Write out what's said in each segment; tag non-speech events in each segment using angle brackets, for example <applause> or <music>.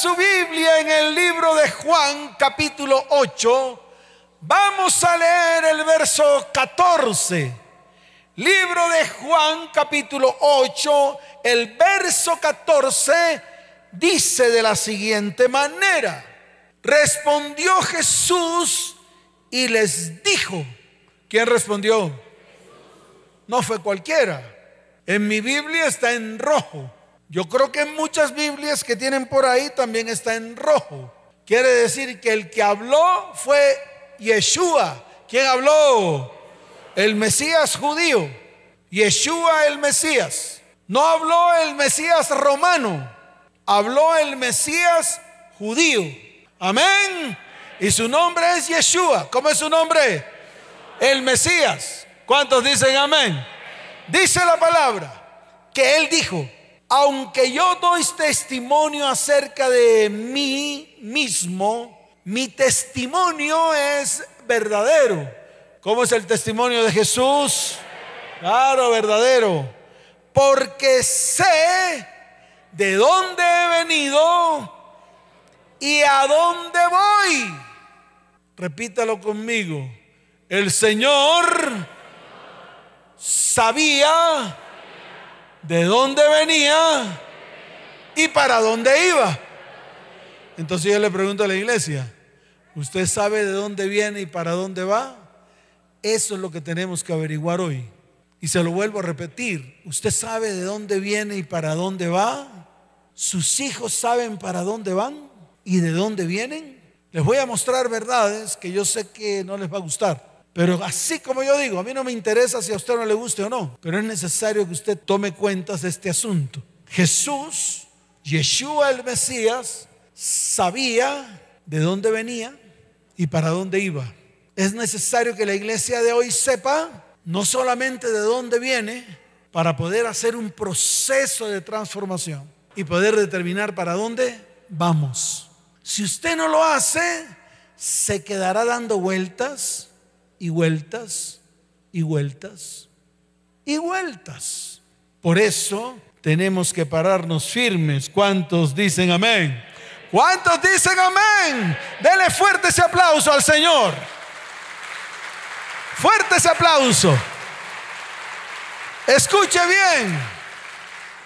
su Biblia en el libro de Juan capítulo 8, vamos a leer el verso 14. Libro de Juan capítulo 8, el verso 14 dice de la siguiente manera. Respondió Jesús y les dijo, ¿quién respondió? No fue cualquiera. En mi Biblia está en rojo. Yo creo que en muchas Biblias que tienen por ahí también está en rojo. Quiere decir que el que habló fue Yeshua. ¿Quién habló? El Mesías judío. Yeshua el Mesías. No habló el Mesías romano. Habló el Mesías judío. Amén. Y su nombre es Yeshua. ¿Cómo es su nombre? El Mesías. ¿Cuántos dicen amén? Dice la palabra que él dijo, aunque yo doy testimonio acerca de mí mismo, mi testimonio es verdadero. ¿Cómo es el testimonio de Jesús? Claro, verdadero. Porque sé de dónde he venido y a dónde voy. Repítalo conmigo. El Señor sabía de dónde venía y para dónde iba. Entonces yo le pregunto a la iglesia, ¿usted sabe de dónde viene y para dónde va? Eso es lo que tenemos que averiguar hoy. Y se lo vuelvo a repetir, ¿usted sabe de dónde viene y para dónde va? ¿Sus hijos saben para dónde van y de dónde vienen? Les voy a mostrar verdades que yo sé que no les va a gustar. Pero así como yo digo, a mí no me interesa si a usted no le guste o no, pero es necesario que usted tome cuentas de este asunto. Jesús, Yeshua el Mesías, sabía de dónde venía y para dónde iba. Es necesario que la iglesia de hoy sepa no solamente de dónde viene, para poder hacer un proceso de transformación y poder determinar para dónde vamos. Si usted no lo hace, se quedará dando vueltas y vueltas y vueltas y vueltas. Por eso tenemos que pararnos firmes. ¿Cuántos dicen amén? ¿Cuántos dicen amén? Dele fuerte ese aplauso al Señor. Fuerte ese aplauso. Escuche bien.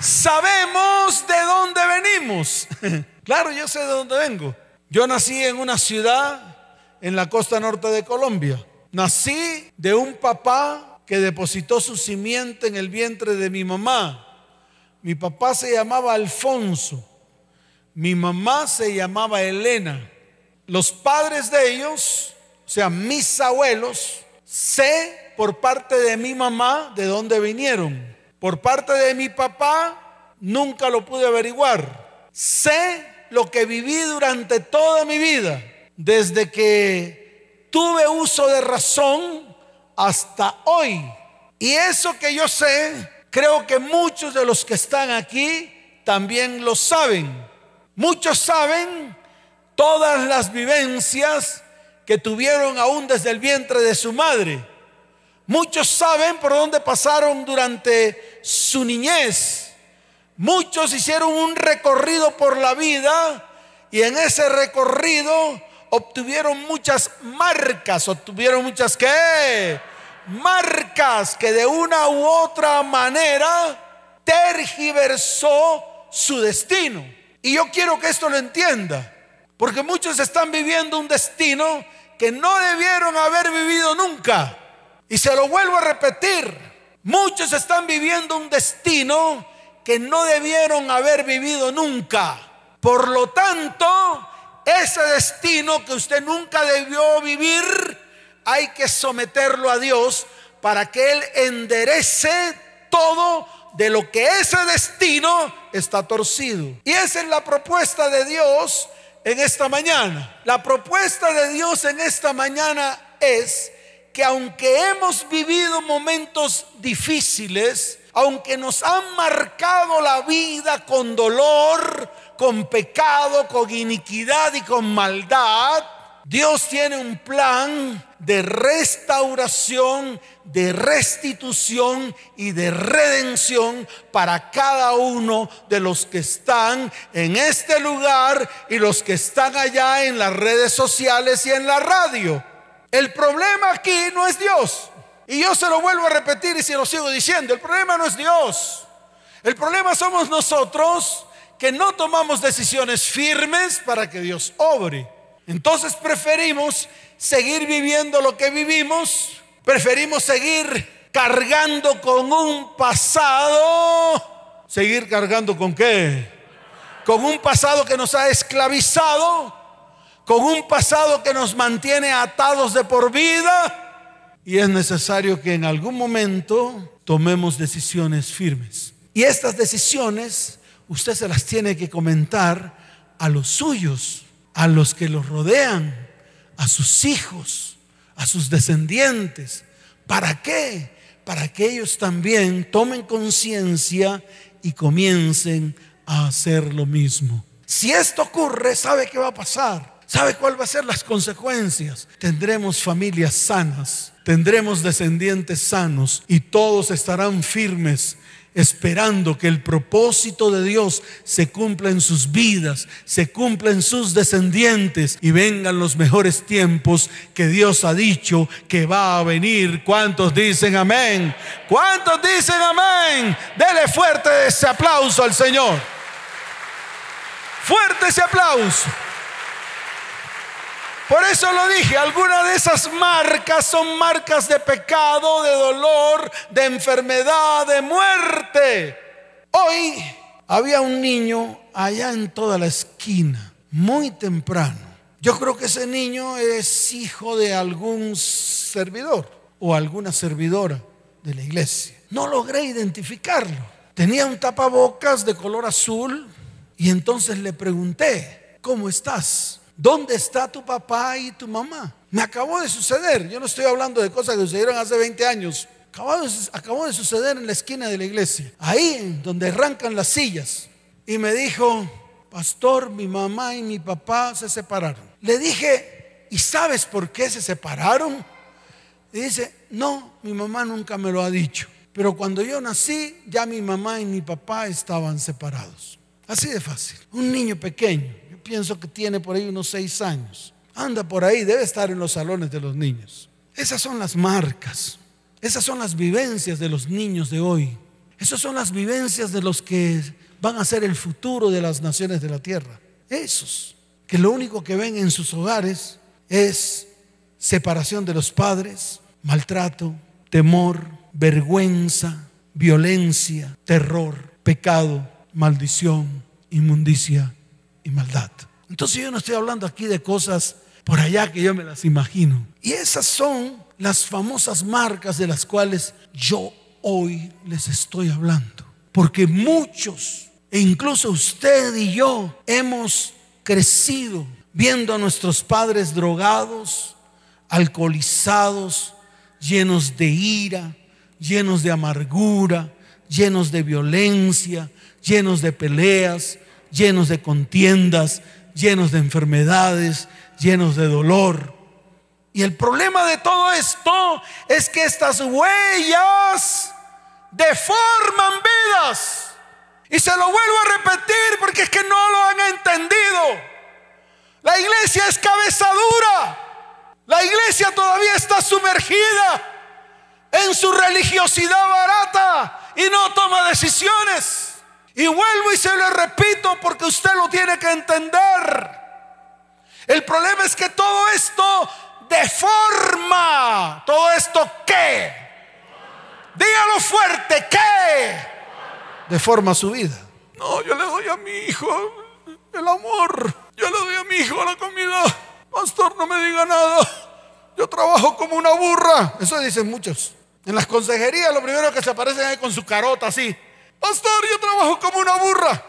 Sabemos de dónde venimos. <laughs> claro, yo sé de dónde vengo. Yo nací en una ciudad en la costa norte de Colombia. Nací de un papá que depositó su simiente en el vientre de mi mamá. Mi papá se llamaba Alfonso. Mi mamá se llamaba Elena. Los padres de ellos, o sea, mis abuelos, sé por parte de mi mamá de dónde vinieron. Por parte de mi papá, nunca lo pude averiguar. Sé lo que viví durante toda mi vida, desde que tuve uso de razón hasta hoy. Y eso que yo sé, creo que muchos de los que están aquí también lo saben. Muchos saben todas las vivencias que tuvieron aún desde el vientre de su madre. Muchos saben por dónde pasaron durante su niñez. Muchos hicieron un recorrido por la vida y en ese recorrido obtuvieron muchas marcas, obtuvieron muchas qué? Marcas que de una u otra manera tergiversó su destino. Y yo quiero que esto lo entienda, porque muchos están viviendo un destino que no debieron haber vivido nunca. Y se lo vuelvo a repetir, muchos están viviendo un destino que no debieron haber vivido nunca. Por lo tanto, ese destino que usted nunca debió vivir, hay que someterlo a Dios para que Él enderece todo de lo que ese destino está torcido. Y esa es la propuesta de Dios en esta mañana. La propuesta de Dios en esta mañana es que aunque hemos vivido momentos difíciles, aunque nos han marcado la vida con dolor, con pecado, con iniquidad y con maldad, Dios tiene un plan de restauración, de restitución y de redención para cada uno de los que están en este lugar y los que están allá en las redes sociales y en la radio. El problema aquí no es Dios. Y yo se lo vuelvo a repetir y se lo sigo diciendo. El problema no es Dios. El problema somos nosotros que no tomamos decisiones firmes para que Dios obre. Entonces preferimos seguir viviendo lo que vivimos, preferimos seguir cargando con un pasado, seguir cargando con qué? Con un pasado que nos ha esclavizado, con un pasado que nos mantiene atados de por vida. Y es necesario que en algún momento tomemos decisiones firmes. Y estas decisiones usted se las tiene que comentar a los suyos a los que los rodean, a sus hijos, a sus descendientes. ¿Para qué? Para que ellos también tomen conciencia y comiencen a hacer lo mismo. Si esto ocurre, ¿sabe qué va a pasar? ¿Sabe cuál va a ser las consecuencias? Tendremos familias sanas, tendremos descendientes sanos y todos estarán firmes esperando que el propósito de Dios se cumpla en sus vidas, se cumpla en sus descendientes y vengan los mejores tiempos que Dios ha dicho que va a venir. ¿Cuántos dicen amén? ¿Cuántos dicen amén? Dele fuerte ese aplauso al Señor. Fuerte ese aplauso. Por eso lo dije, algunas de esas marcas son marcas de pecado, de dolor, de enfermedad, de muerte. Hoy había un niño allá en toda la esquina, muy temprano. Yo creo que ese niño es hijo de algún servidor o alguna servidora de la iglesia. No logré identificarlo. Tenía un tapabocas de color azul y entonces le pregunté, ¿cómo estás? ¿Dónde está tu papá y tu mamá? Me acabó de suceder. Yo no estoy hablando de cosas que sucedieron hace 20 años. Acabó de, suceder en la esquina de la iglesia. Ahí donde arrancan las sillas. Y me dijo, pastor, mi mamá y mi papá se separaron. Le dije, ¿y sabes por qué se separaron? Y dice, no, mi mamá nunca me lo ha dicho. Pero cuando yo nací, ya mi mamá y mi papá estaban separados. Así de fácil. Un niño pequeño pienso que tiene por ahí unos seis años. Anda por ahí, debe estar en los salones de los niños. Esas son las marcas, esas son las vivencias de los niños de hoy. Esas son las vivencias de los que van a ser el futuro de las naciones de la tierra. Esos, que lo único que ven en sus hogares es separación de los padres, maltrato, temor, vergüenza, violencia, terror, pecado, maldición, inmundicia y maldad. Entonces yo no estoy hablando aquí de cosas por allá que yo me las imagino. Y esas son las famosas marcas de las cuales yo hoy les estoy hablando. Porque muchos, e incluso usted y yo, hemos crecido viendo a nuestros padres drogados, alcoholizados, llenos de ira, llenos de amargura, llenos de violencia, llenos de peleas, llenos de contiendas, llenos de enfermedades, llenos de dolor. Y el problema de todo esto es que estas huellas deforman vidas. Y se lo vuelvo a repetir porque es que no lo han entendido. La iglesia es cabezadura. La iglesia todavía está sumergida en su religiosidad barata y no toma decisiones. Y vuelvo y se lo repito porque usted lo tiene que entender. El problema es que todo esto deforma. ¿Todo esto qué? Dígalo fuerte, ¿qué? Deforma su vida. No, yo le doy a mi hijo el amor. Yo le doy a mi hijo la comida. Pastor, no me diga nada. Yo trabajo como una burra. Eso dicen muchos. En las consejerías lo primero que se aparecen es con su carota así. Pastor, yo trabajo como una burra.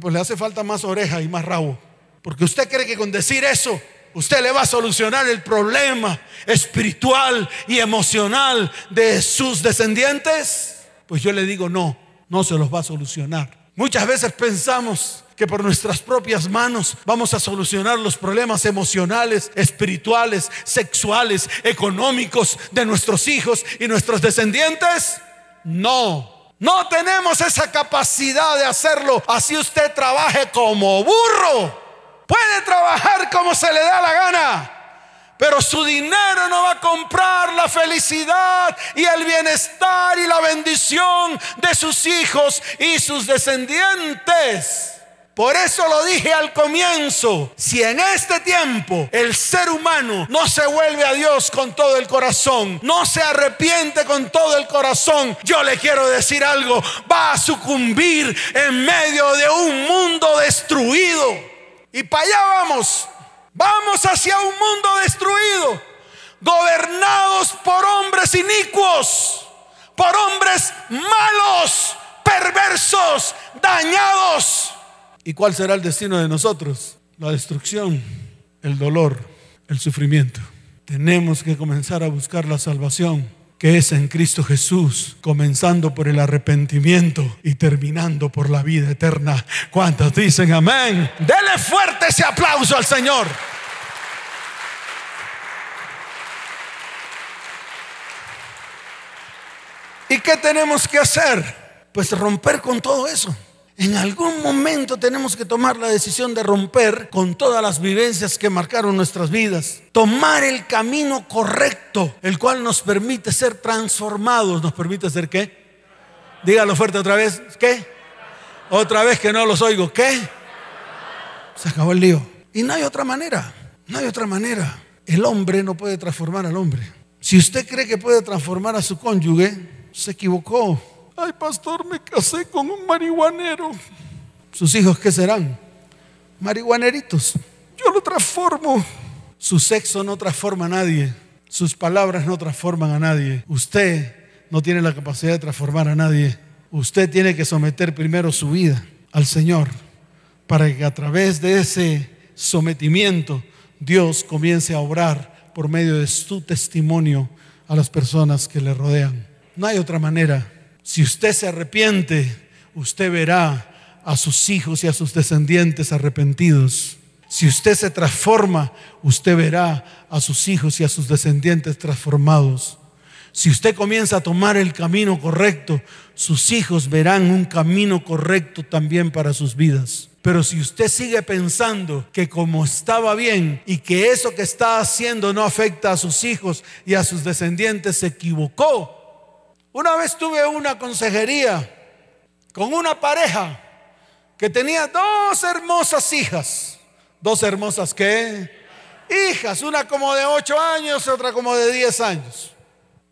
Pues le hace falta más oreja y más rabo. Porque usted cree que con decir eso, usted le va a solucionar el problema espiritual y emocional de sus descendientes. Pues yo le digo, no, no se los va a solucionar. Muchas veces pensamos que por nuestras propias manos vamos a solucionar los problemas emocionales, espirituales, sexuales, económicos de nuestros hijos y nuestros descendientes? No, no tenemos esa capacidad de hacerlo. Así usted trabaje como burro. Puede trabajar como se le da la gana. Pero su dinero no va a comprar la felicidad y el bienestar y la bendición de sus hijos y sus descendientes. Por eso lo dije al comienzo, si en este tiempo el ser humano no se vuelve a Dios con todo el corazón, no se arrepiente con todo el corazón, yo le quiero decir algo, va a sucumbir en medio de un mundo destruido. Y para allá vamos, vamos hacia un mundo destruido, gobernados por hombres inicuos, por hombres malos, perversos, dañados ¿Y cuál será el destino de nosotros? La destrucción, el dolor, el sufrimiento. Tenemos que comenzar a buscar la salvación que es en Cristo Jesús, comenzando por el arrepentimiento y terminando por la vida eterna. ¿Cuántos dicen amén? Dele fuerte ese aplauso al Señor. ¿Y qué tenemos que hacer? Pues romper con todo eso. En algún momento tenemos que tomar la decisión de romper con todas las vivencias que marcaron nuestras vidas. Tomar el camino correcto, el cual nos permite ser transformados. ¿Nos permite ser qué? Dígalo fuerte otra vez. ¿Qué? Otra vez que no los oigo. ¿Qué? Se acabó el lío. Y no hay otra manera. No hay otra manera. El hombre no puede transformar al hombre. Si usted cree que puede transformar a su cónyuge, se equivocó. Ay, pastor, me casé con un marihuanero. ¿Sus hijos qué serán? Marihuaneritos. Yo lo transformo. Su sexo no transforma a nadie. Sus palabras no transforman a nadie. Usted no tiene la capacidad de transformar a nadie. Usted tiene que someter primero su vida al Señor para que a través de ese sometimiento Dios comience a obrar por medio de su testimonio a las personas que le rodean. No hay otra manera. Si usted se arrepiente, usted verá a sus hijos y a sus descendientes arrepentidos. Si usted se transforma, usted verá a sus hijos y a sus descendientes transformados. Si usted comienza a tomar el camino correcto, sus hijos verán un camino correcto también para sus vidas. Pero si usted sigue pensando que como estaba bien y que eso que está haciendo no afecta a sus hijos y a sus descendientes, se equivocó. Una vez tuve una consejería con una pareja que tenía dos hermosas hijas. Dos hermosas qué? Hijas, una como de ocho años, otra como de diez años.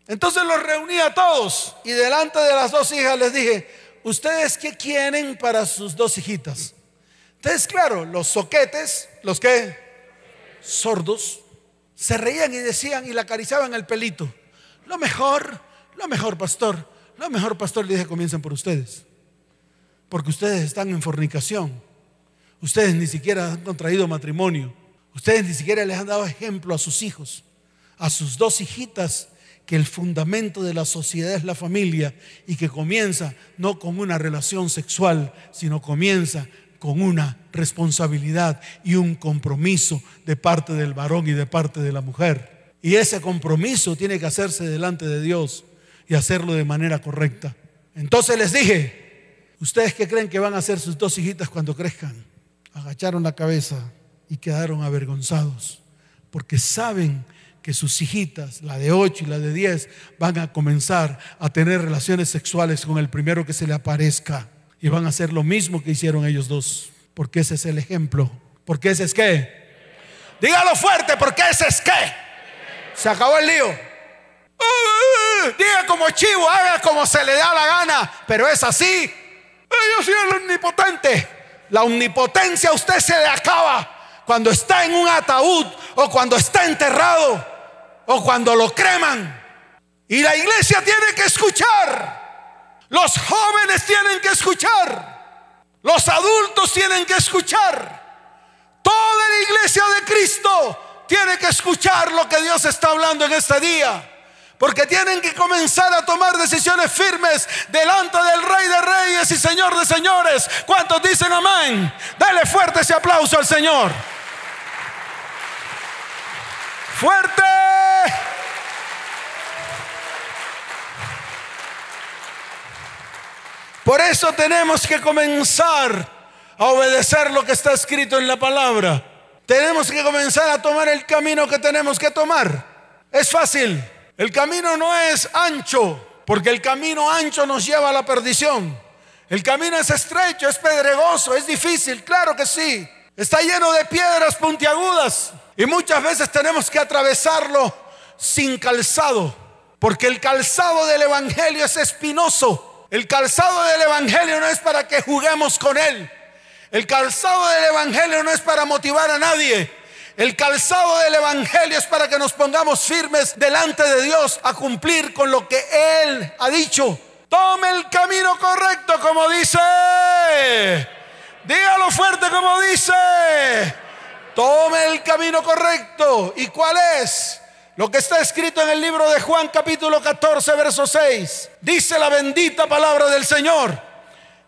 Entonces los reuní a todos y delante de las dos hijas les dije, ¿ustedes qué quieren para sus dos hijitas? Entonces, claro, los soquetes, los que sordos, se reían y decían y la acariciaban el pelito. Lo mejor lo mejor, pastor, lo mejor, pastor, le dije, comiencen por ustedes. Porque ustedes están en fornicación. Ustedes ni siquiera han traído matrimonio. Ustedes ni siquiera les han dado ejemplo a sus hijos, a sus dos hijitas, que el fundamento de la sociedad es la familia y que comienza no con una relación sexual, sino comienza con una responsabilidad y un compromiso de parte del varón y de parte de la mujer. Y ese compromiso tiene que hacerse delante de Dios y hacerlo de manera correcta. Entonces les dije, ¿ustedes qué creen que van a hacer sus dos hijitas cuando crezcan? Agacharon la cabeza y quedaron avergonzados, porque saben que sus hijitas, la de 8 y la de 10, van a comenzar a tener relaciones sexuales con el primero que se le aparezca. Y van a hacer lo mismo que hicieron ellos dos, porque ese es el ejemplo. Porque ese es qué. Dígalo fuerte, porque ese es qué. Se acabó el lío diga como chivo, haga como se le da la gana, pero es así. Yo soy el omnipotente. La omnipotencia a usted se le acaba cuando está en un ataúd o cuando está enterrado o cuando lo creman. Y la iglesia tiene que escuchar. Los jóvenes tienen que escuchar. Los adultos tienen que escuchar. Toda la iglesia de Cristo tiene que escuchar lo que Dios está hablando en este día. Porque tienen que comenzar a tomar decisiones firmes delante del Rey de Reyes y Señor de Señores. ¿Cuántos dicen amén? Dale fuerte ese aplauso al Señor. Fuerte. Por eso tenemos que comenzar a obedecer lo que está escrito en la palabra. Tenemos que comenzar a tomar el camino que tenemos que tomar. Es fácil. El camino no es ancho, porque el camino ancho nos lleva a la perdición. El camino es estrecho, es pedregoso, es difícil, claro que sí. Está lleno de piedras puntiagudas y muchas veces tenemos que atravesarlo sin calzado, porque el calzado del Evangelio es espinoso. El calzado del Evangelio no es para que juguemos con él. El calzado del Evangelio no es para motivar a nadie. El calzado del Evangelio es para que nos pongamos firmes delante de Dios a cumplir con lo que Él ha dicho. Tome el camino correcto como dice. Dígalo fuerte como dice. Tome el camino correcto. ¿Y cuál es? Lo que está escrito en el libro de Juan capítulo 14, verso 6. Dice la bendita palabra del Señor.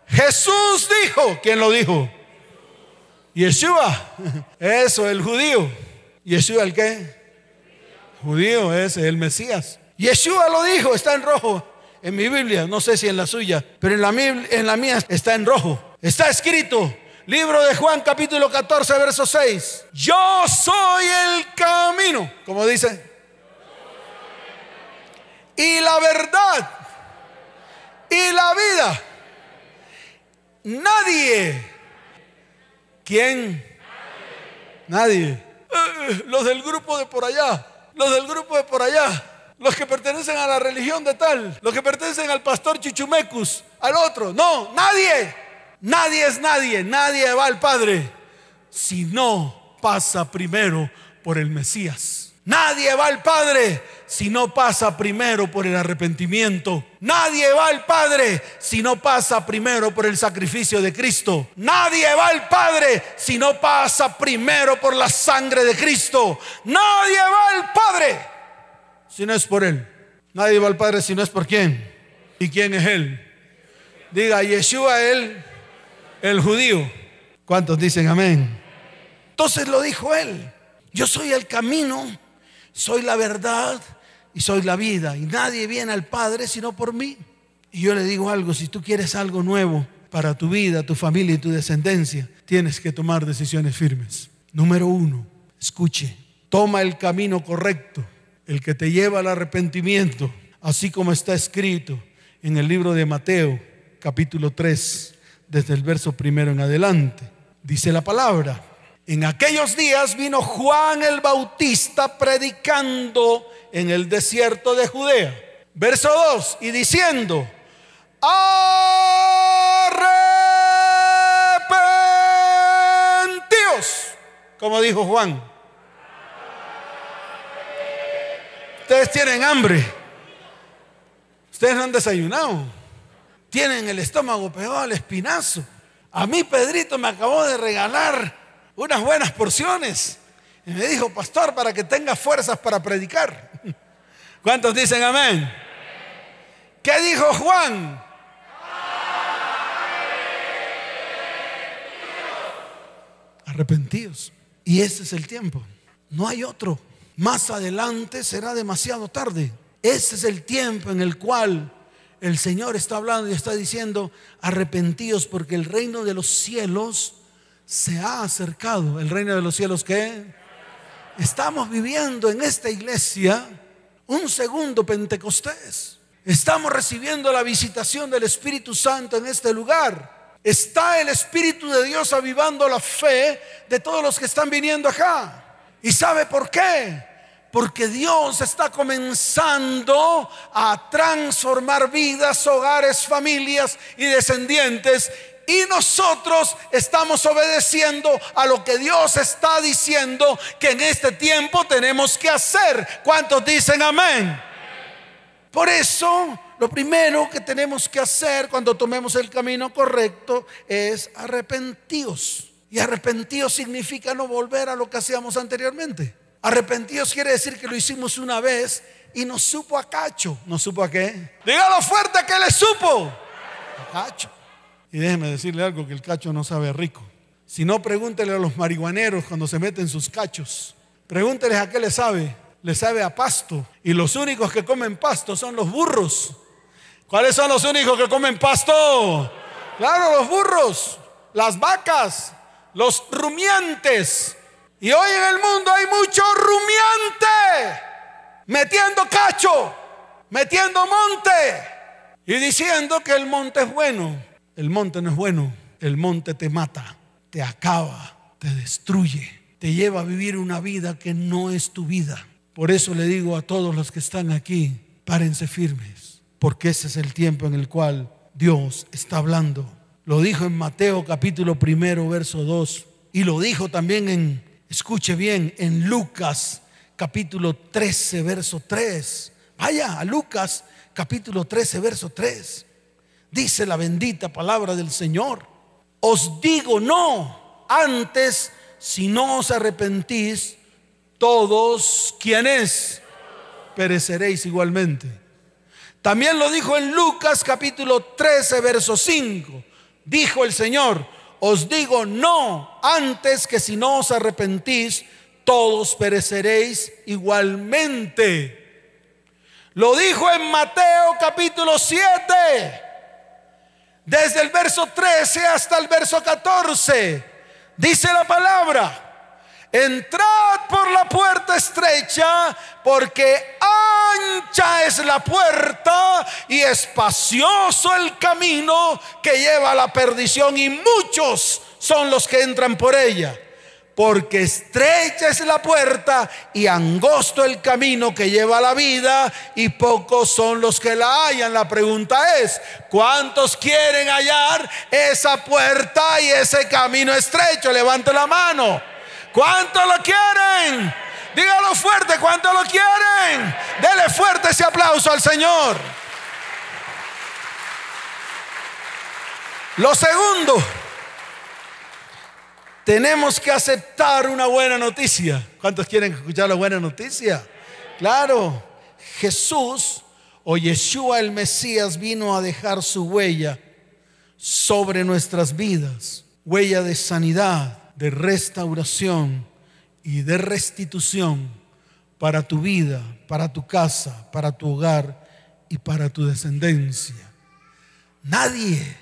Jesús dijo, ¿quién lo dijo? Yeshua, eso, el judío. Yeshua, ¿el qué? Judío, ese, el Mesías. Yeshua lo dijo, está en rojo en mi Biblia, no sé si en la suya, pero en la, en la mía está en rojo. Está escrito, libro de Juan capítulo 14, verso 6. Yo soy el camino, como dice. Y la verdad. Y la vida. Nadie ¿Quién? Nadie. Eh, los del grupo de por allá. Los del grupo de por allá. Los que pertenecen a la religión de tal. Los que pertenecen al pastor Chichumecus. Al otro. No, nadie. Nadie es nadie. Nadie va al Padre. Si no pasa primero por el Mesías. Nadie va al Padre si no pasa primero por el arrepentimiento. Nadie va al Padre si no pasa primero por el sacrificio de Cristo. Nadie va al Padre si no pasa primero por la sangre de Cristo. Nadie va al Padre si no es por Él. Nadie va al Padre si no es por quién. ¿Y quién es Él? Diga, Yeshua, Él, el judío. ¿Cuántos dicen amén? Entonces lo dijo Él. Yo soy el camino, soy la verdad y soy la vida. Y nadie viene al Padre sino por mí. Y yo le digo algo, si tú quieres algo nuevo para tu vida, tu familia y tu descendencia, tienes que tomar decisiones firmes. Número uno, escuche, toma el camino correcto, el que te lleva al arrepentimiento, así como está escrito en el libro de Mateo, capítulo 3, desde el verso primero en adelante. Dice la palabra, en aquellos días vino Juan el Bautista predicando en el desierto de Judea. Verso 2, y diciendo, arrepentíos, como dijo Juan. Ustedes tienen hambre. Ustedes no han desayunado. Tienen el estómago pegado al espinazo. A mí Pedrito me acabó de regalar unas buenas porciones. Y me dijo, pastor, para que tenga fuerzas para predicar. ¿Cuántos dicen amén? ¿Qué dijo Juan? Arrepentidos. Y ese es el tiempo. No hay otro. Más adelante será demasiado tarde. Ese es el tiempo en el cual el Señor está hablando y está diciendo, arrepentidos porque el reino de los cielos se ha acercado. ¿El reino de los cielos qué? Estamos viviendo en esta iglesia un segundo Pentecostés. Estamos recibiendo la visitación del Espíritu Santo en este lugar. Está el Espíritu de Dios avivando la fe de todos los que están viniendo acá. ¿Y sabe por qué? Porque Dios está comenzando a transformar vidas, hogares, familias y descendientes y nosotros estamos obedeciendo a lo que Dios está diciendo que en este tiempo tenemos que hacer. ¿Cuántos dicen amén? Por eso, lo primero que tenemos que hacer cuando tomemos el camino correcto es arrepentidos. Y arrepentidos significa no volver a lo que hacíamos anteriormente. Arrepentidos quiere decir que lo hicimos una vez y no supo a cacho. ¿No supo a qué? Dígalo fuerte que le supo. A cacho. Y déjeme decirle algo que el cacho no sabe rico. Si no, pregúntele a los marihuaneros cuando se meten sus cachos. Pregúnteles a qué le sabe. Le sabe a pasto. Y los únicos que comen pasto son los burros. ¿Cuáles son los únicos que comen pasto? Claro, los burros, las vacas, los rumiantes. Y hoy en el mundo hay mucho rumiante metiendo cacho, metiendo monte y diciendo que el monte es bueno. El monte no es bueno, el monte te mata, te acaba, te destruye, te lleva a vivir una vida que no es tu vida. Por eso le digo a todos los que están aquí, párense firmes, porque ese es el tiempo en el cual Dios está hablando. Lo dijo en Mateo capítulo primero, verso 2, y lo dijo también en, escuche bien, en Lucas capítulo 13, verso 3. Vaya a Lucas capítulo 13, verso 3. Dice la bendita palabra del Señor. Os digo no, antes si no os arrepentís, todos quienes pereceréis igualmente. También lo dijo en Lucas capítulo 13, verso 5. Dijo el Señor, os digo no, antes que si no os arrepentís, todos pereceréis igualmente. Lo dijo en Mateo capítulo 7, desde el verso 13 hasta el verso 14. Dice la palabra, entrad por la puerta estrecha, porque ancha es la puerta y espacioso el camino que lleva a la perdición y muchos son los que entran por ella porque estrecha es la puerta y angosto el camino que lleva a la vida y pocos son los que la hallan. La pregunta es, ¿cuántos quieren hallar esa puerta y ese camino estrecho? Levante la mano. ¿Cuántos lo quieren? Dígalo fuerte, ¿cuántos lo quieren? Dele fuerte ese aplauso al Señor. Lo segundo, tenemos que aceptar una buena noticia. ¿Cuántos quieren escuchar la buena noticia? Claro, Jesús o Yeshua el Mesías vino a dejar su huella sobre nuestras vidas, huella de sanidad, de restauración y de restitución para tu vida, para tu casa, para tu hogar y para tu descendencia. Nadie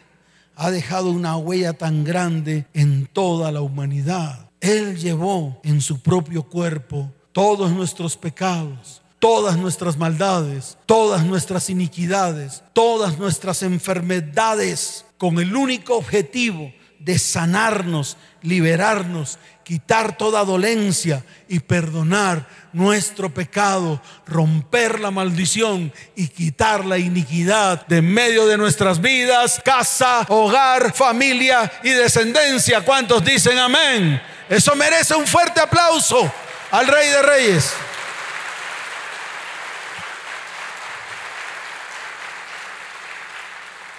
ha dejado una huella tan grande en toda la humanidad. Él llevó en su propio cuerpo todos nuestros pecados, todas nuestras maldades, todas nuestras iniquidades, todas nuestras enfermedades, con el único objetivo de sanarnos, liberarnos, quitar toda dolencia y perdonar nuestro pecado, romper la maldición y quitar la iniquidad de medio de nuestras vidas, casa, hogar, familia y descendencia. ¿Cuántos dicen amén? Eso merece un fuerte aplauso al Rey de Reyes.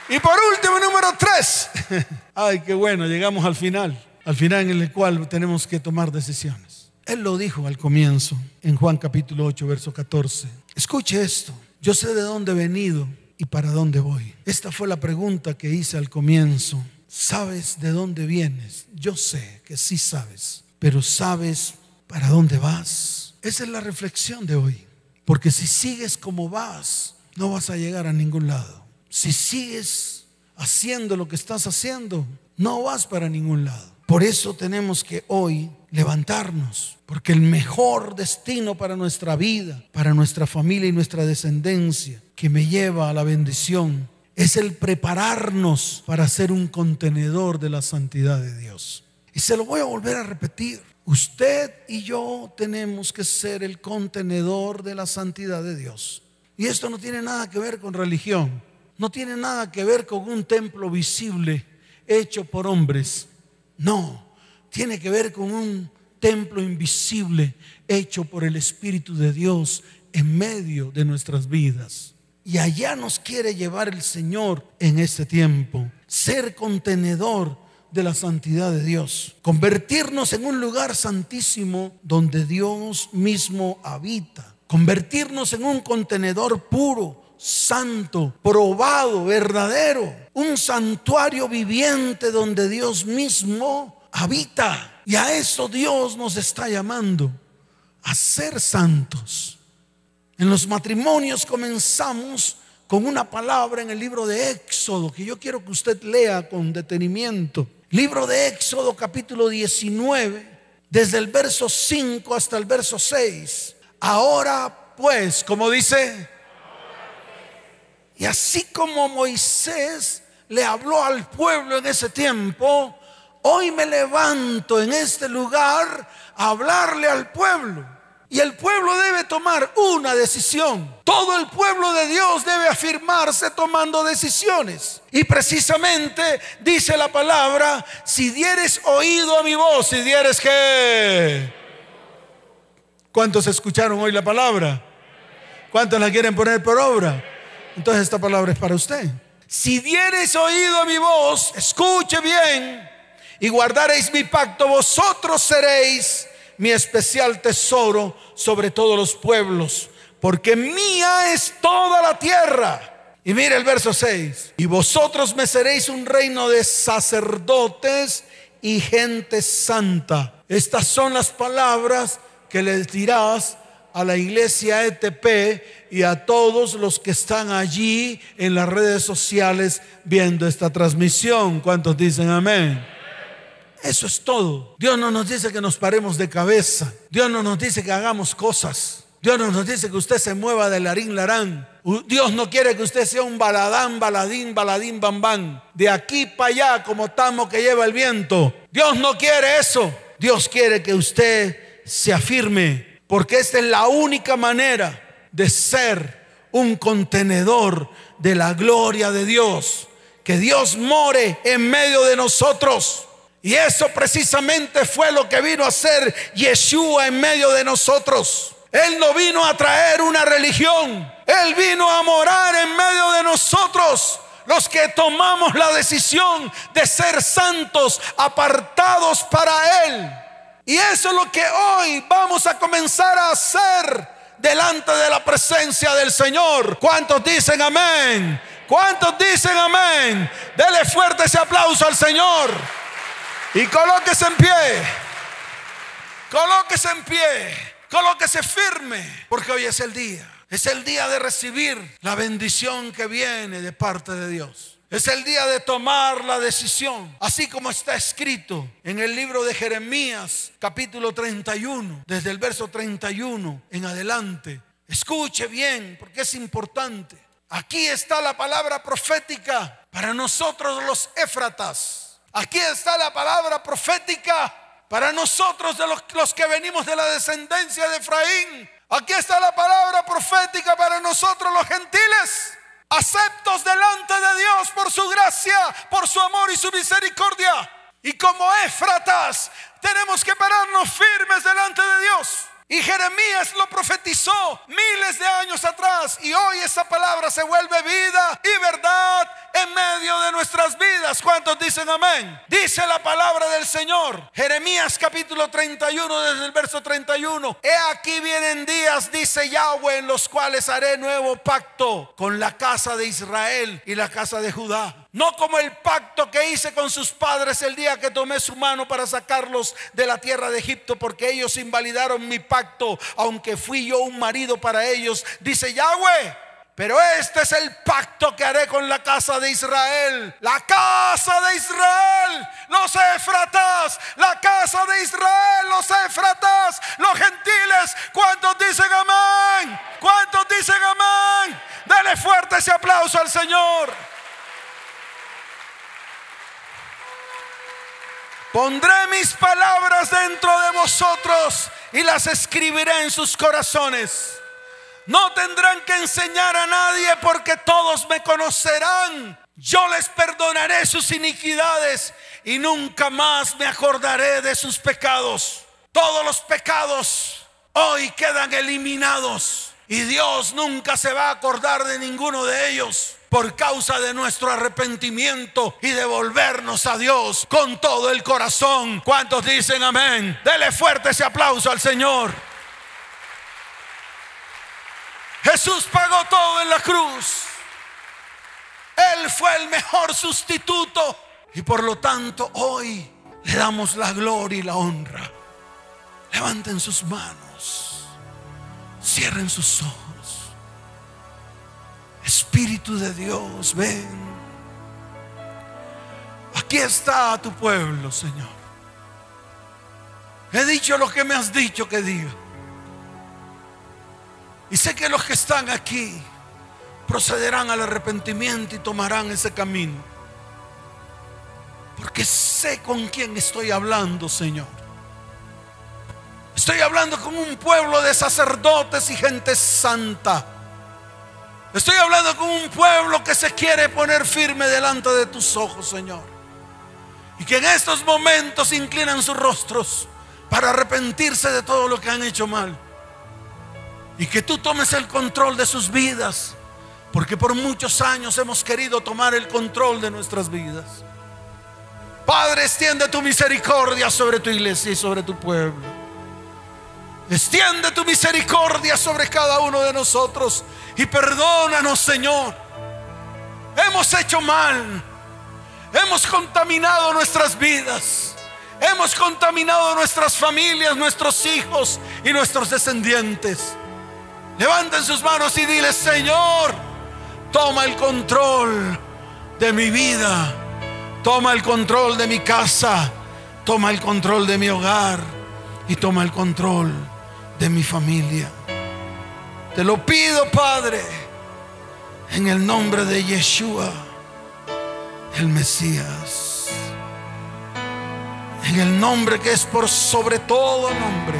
Y por último, número tres. <laughs> Ay, qué bueno, llegamos al final. Al final en el cual tenemos que tomar decisiones. Él lo dijo al comienzo, en Juan capítulo 8, verso 14. Escuche esto. Yo sé de dónde he venido y para dónde voy. Esta fue la pregunta que hice al comienzo. ¿Sabes de dónde vienes? Yo sé que sí sabes, pero ¿sabes para dónde vas? Esa es la reflexión de hoy. Porque si sigues como vas, no vas a llegar a ningún lado si sigues haciendo lo que estás haciendo, no vas para ningún lado. Por eso tenemos que hoy levantarnos, porque el mejor destino para nuestra vida, para nuestra familia y nuestra descendencia, que me lleva a la bendición, es el prepararnos para ser un contenedor de la santidad de Dios. Y se lo voy a volver a repetir. Usted y yo tenemos que ser el contenedor de la santidad de Dios. Y esto no tiene nada que ver con religión no tiene nada que ver con un templo visible hecho por hombres. No, tiene que ver con un templo invisible hecho por el Espíritu de Dios en medio de nuestras vidas. Y allá nos quiere llevar el Señor en este tiempo. Ser contenedor de la santidad de Dios. Convertirnos en un lugar santísimo donde Dios mismo habita convertirnos en un contenedor puro, santo, probado, verdadero, un santuario viviente donde Dios mismo habita. Y a eso Dios nos está llamando, a ser santos. En los matrimonios comenzamos con una palabra en el libro de Éxodo que yo quiero que usted lea con detenimiento. Libro de Éxodo capítulo 19, desde el verso 5 hasta el verso 6. Ahora pues, como dice, y así como Moisés le habló al pueblo en ese tiempo, hoy me levanto en este lugar a hablarle al pueblo. Y el pueblo debe tomar una decisión. Todo el pueblo de Dios debe afirmarse tomando decisiones. Y precisamente dice la palabra, si dieres oído a mi voz, si dieres que... ¿Cuántos escucharon hoy la palabra? ¿Cuántos la quieren poner por obra? Entonces esta palabra es para usted. Si dieres oído a mi voz, escuche bien y guardaréis mi pacto, vosotros seréis mi especial tesoro sobre todos los pueblos, porque mía es toda la tierra. Y mire el verso 6, y vosotros me seréis un reino de sacerdotes y gente santa. Estas son las palabras que les dirás a la iglesia ETP y a todos los que están allí en las redes sociales viendo esta transmisión. ¿Cuántos dicen amén? Eso es todo. Dios no nos dice que nos paremos de cabeza. Dios no nos dice que hagamos cosas. Dios no nos dice que usted se mueva de larín larán. Dios no quiere que usted sea un baladán, baladín, baladín, bambán. De aquí para allá como tamo que lleva el viento. Dios no quiere eso. Dios quiere que usted se afirme porque esta es la única manera de ser un contenedor de la gloria de Dios. Que Dios more en medio de nosotros. Y eso precisamente fue lo que vino a hacer Yeshua en medio de nosotros. Él no vino a traer una religión. Él vino a morar en medio de nosotros. Los que tomamos la decisión de ser santos, apartados para Él. Y eso es lo que hoy vamos a comenzar a hacer delante de la presencia del Señor. ¿Cuántos dicen amén? ¿Cuántos dicen amén? Dele fuerte ese aplauso al Señor. Y colóquese en pie. Colóquese en pie. Colóquese firme. Porque hoy es el día. Es el día de recibir la bendición que viene de parte de Dios. Es el día de tomar la decisión, así como está escrito en el libro de Jeremías, capítulo 31, desde el verso 31 en adelante. Escuche bien, porque es importante. Aquí está la palabra profética para nosotros los éfratas. Aquí está la palabra profética para nosotros de los, los que venimos de la descendencia de Efraín. Aquí está la palabra profética para nosotros los gentiles aceptos delante de Dios por su gracia, por su amor y su misericordia. Y como Éfratas, tenemos que pararnos firmes delante de Dios. Y Jeremías lo profetizó miles de años atrás y hoy esa palabra se vuelve vida y verdad en medio de nuestras vidas. ¿Cuántos dicen amén? Dice la palabra del Señor. Jeremías capítulo 31 desde el verso 31. He aquí vienen días, dice Yahweh, en los cuales haré nuevo pacto con la casa de Israel y la casa de Judá. No como el pacto que hice con sus padres el día que tomé su mano para sacarlos de la tierra de Egipto, porque ellos invalidaron mi pacto, aunque fui yo un marido para ellos, dice Yahweh. Pero este es el pacto que haré con la casa de Israel. La casa de Israel, los efratas. La casa de Israel, los efratas. Los gentiles. ¿Cuántos dicen amén? ¿Cuántos dicen amén? Dale fuerte ese aplauso al Señor. Pondré mis palabras dentro de vosotros y las escribiré en sus corazones. No tendrán que enseñar a nadie porque todos me conocerán. Yo les perdonaré sus iniquidades y nunca más me acordaré de sus pecados. Todos los pecados hoy quedan eliminados y Dios nunca se va a acordar de ninguno de ellos por causa de nuestro arrepentimiento y devolvernos a Dios con todo el corazón. ¿Cuántos dicen amén? Dele fuerte ese aplauso al Señor. Jesús pagó todo en la cruz. Él fue el mejor sustituto. Y por lo tanto hoy le damos la gloria y la honra. Levanten sus manos. Cierren sus ojos. Espíritu de Dios, ven. Aquí está tu pueblo, Señor. He dicho lo que me has dicho que diga. Y sé que los que están aquí procederán al arrepentimiento y tomarán ese camino. Porque sé con quién estoy hablando, Señor. Estoy hablando con un pueblo de sacerdotes y gente santa. Estoy hablando con un pueblo que se quiere poner firme delante de tus ojos, Señor. Y que en estos momentos inclinan sus rostros para arrepentirse de todo lo que han hecho mal. Y que tú tomes el control de sus vidas. Porque por muchos años hemos querido tomar el control de nuestras vidas. Padre, extiende tu misericordia sobre tu iglesia y sobre tu pueblo. Extiende tu misericordia sobre cada uno de nosotros y perdónanos, Señor. Hemos hecho mal. Hemos contaminado nuestras vidas. Hemos contaminado nuestras familias, nuestros hijos y nuestros descendientes. Levanten sus manos y dile, Señor, toma el control de mi vida. Toma el control de mi casa. Toma el control de mi hogar. Y toma el control de mi familia. Te lo pido, Padre, en el nombre de Yeshua, el Mesías. En el nombre que es por sobre todo nombre.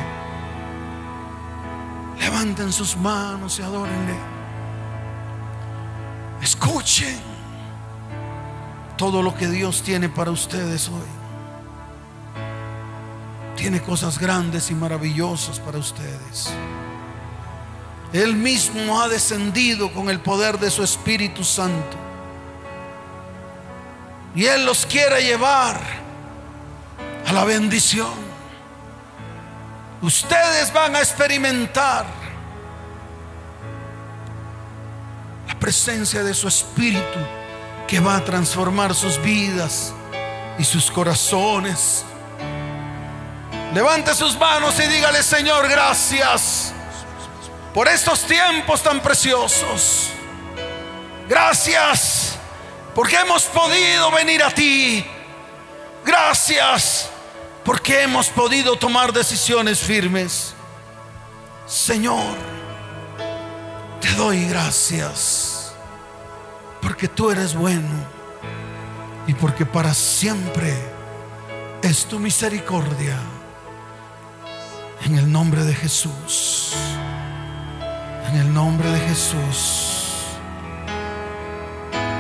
Levanten sus manos y adórenle. Escuchen todo lo que Dios tiene para ustedes hoy tiene cosas grandes y maravillosas para ustedes. Él mismo ha descendido con el poder de su Espíritu Santo. Y Él los quiere llevar a la bendición. Ustedes van a experimentar la presencia de su Espíritu que va a transformar sus vidas y sus corazones Levante sus manos y dígale, Señor, gracias por estos tiempos tan preciosos. Gracias porque hemos podido venir a ti. Gracias porque hemos podido tomar decisiones firmes. Señor, te doy gracias porque tú eres bueno y porque para siempre es tu misericordia. En el nombre de Jesús. En el nombre de Jesús.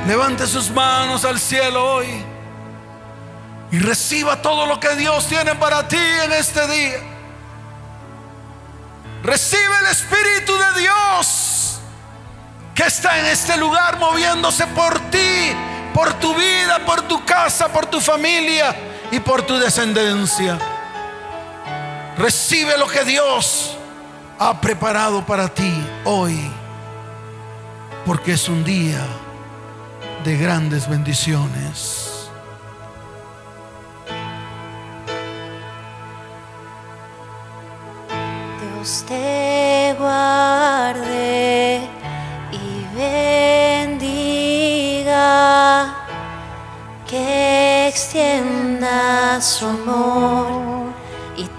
Levante sus manos al cielo hoy y reciba todo lo que Dios tiene para ti en este día. Recibe el Espíritu de Dios que está en este lugar moviéndose por ti, por tu vida, por tu casa, por tu familia y por tu descendencia. Recibe lo que Dios ha preparado para ti hoy, porque es un día de grandes bendiciones. Dios te guarde y bendiga, que extienda su amor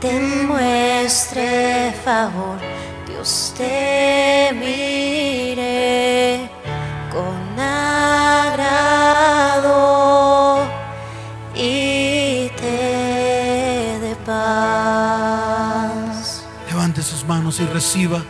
te muestre favor. Dios te mire con agrado y te dé paz. Levante sus manos y reciba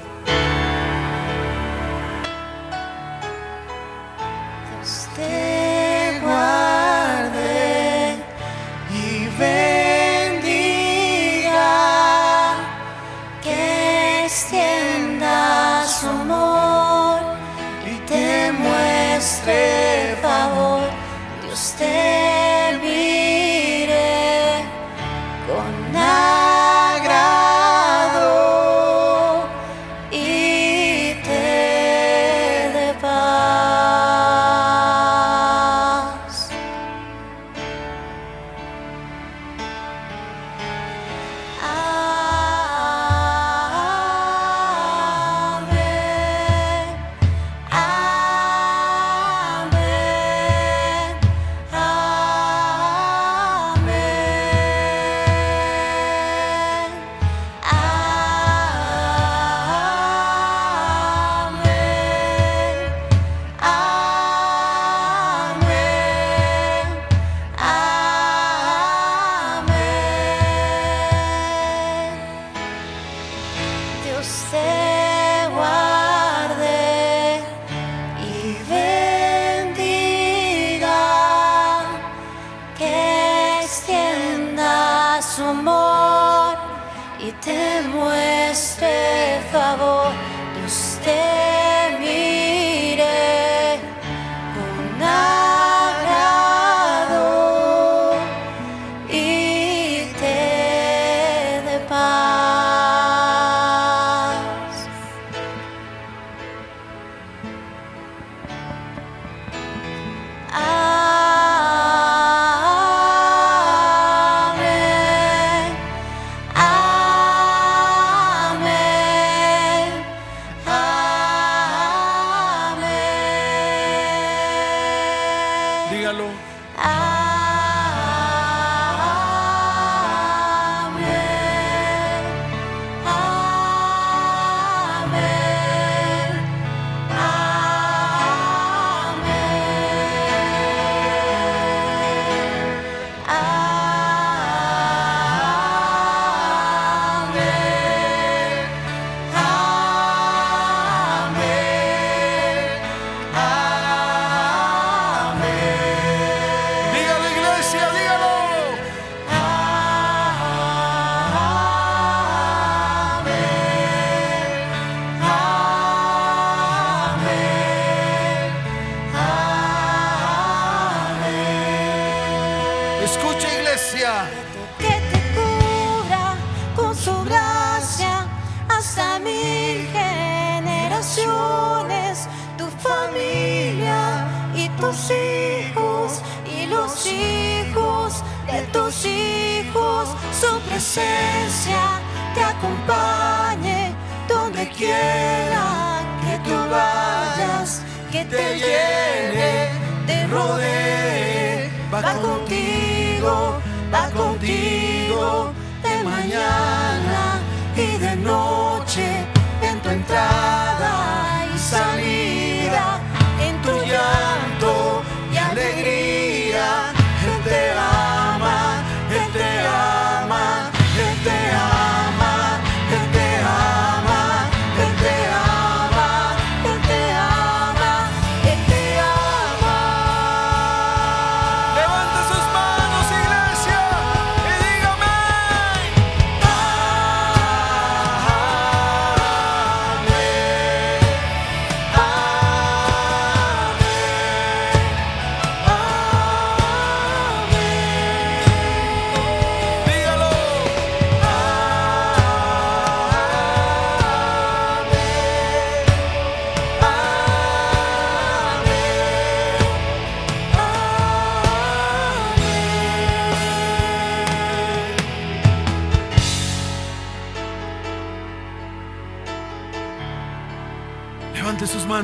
tus hijos y los hijos de tus hijos, su presencia te acompañe donde quiera que tú vayas, que te llene, te rodee, va contigo, va contigo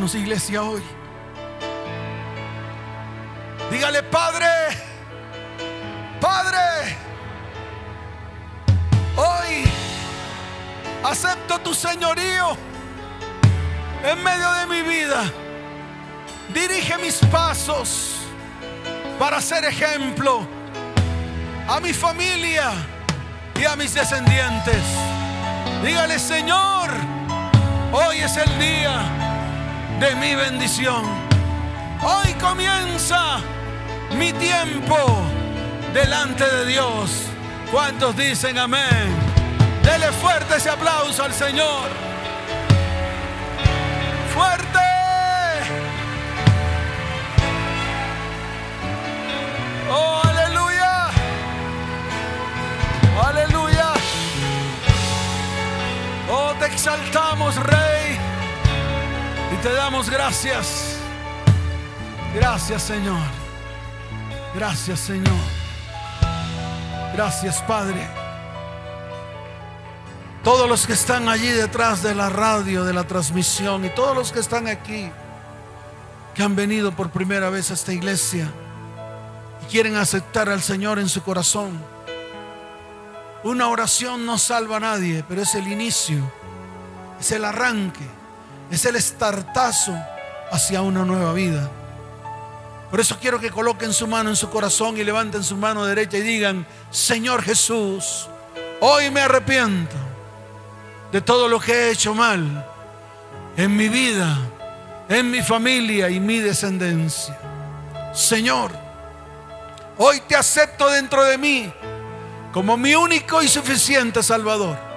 manos, iglesia, hoy. Dígale, Padre, Padre, hoy acepto tu señorío en medio de mi vida. Dirige mis pasos para ser ejemplo a mi familia y a mis descendientes. Dígale, Señor, hoy es el día de mi bendición. Hoy comienza mi tiempo delante de Dios. ¿Cuántos dicen amén? Dele fuerte ese aplauso al Señor. Fuerte. Oh, aleluya. Aleluya. Oh, te exaltamos, Rey. Te damos gracias. Gracias, Señor. Gracias, Señor. Gracias, Padre. Todos los que están allí detrás de la radio, de la transmisión, y todos los que están aquí, que han venido por primera vez a esta iglesia y quieren aceptar al Señor en su corazón. Una oración no salva a nadie, pero es el inicio, es el arranque, es el estartazo hacia una nueva vida. Por eso quiero que coloquen su mano en su corazón y levanten su mano derecha y digan, Señor Jesús, hoy me arrepiento de todo lo que he hecho mal en mi vida, en mi familia y mi descendencia. Señor, hoy te acepto dentro de mí como mi único y suficiente Salvador.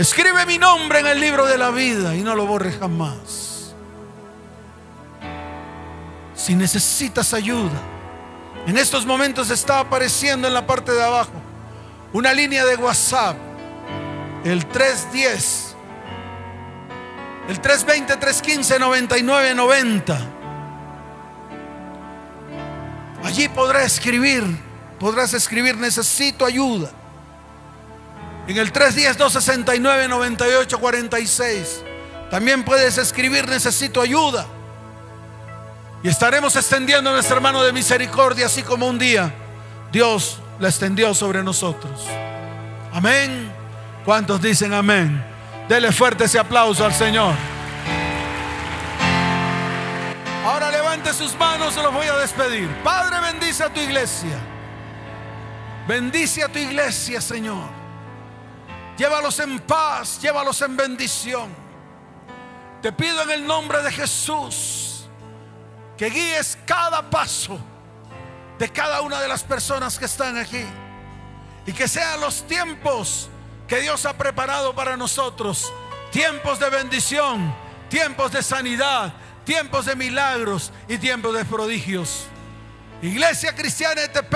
Escribe mi nombre en el libro de la vida y no lo borre jamás. Si necesitas ayuda, en estos momentos está apareciendo en la parte de abajo una línea de WhatsApp, el 310, el 320, 315, 99, 90. Allí podrás escribir, podrás escribir, necesito ayuda. En el 310-269-9846 también puedes escribir, necesito ayuda. Y estaremos extendiendo nuestra mano de misericordia, así como un día Dios la extendió sobre nosotros. Amén. ¿Cuántos dicen amén? Dele fuerte ese aplauso al Señor. Ahora levante sus manos, se los voy a despedir. Padre, bendice a tu iglesia. Bendice a tu iglesia, Señor. Llévalos en paz, llévalos en bendición. Te pido en el nombre de Jesús que guíes cada paso de cada una de las personas que están aquí. Y que sean los tiempos que Dios ha preparado para nosotros. Tiempos de bendición, tiempos de sanidad, tiempos de milagros y tiempos de prodigios. Iglesia Cristiana ETP,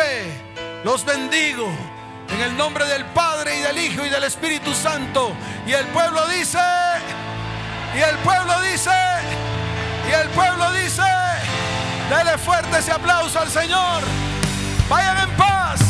los bendigo en el nombre del Padre y del Hijo y del Espíritu Santo. Y el pueblo dice, y el pueblo dice, y el pueblo dice, Dele fuerte ese aplauso al Señor. Vayan en paz.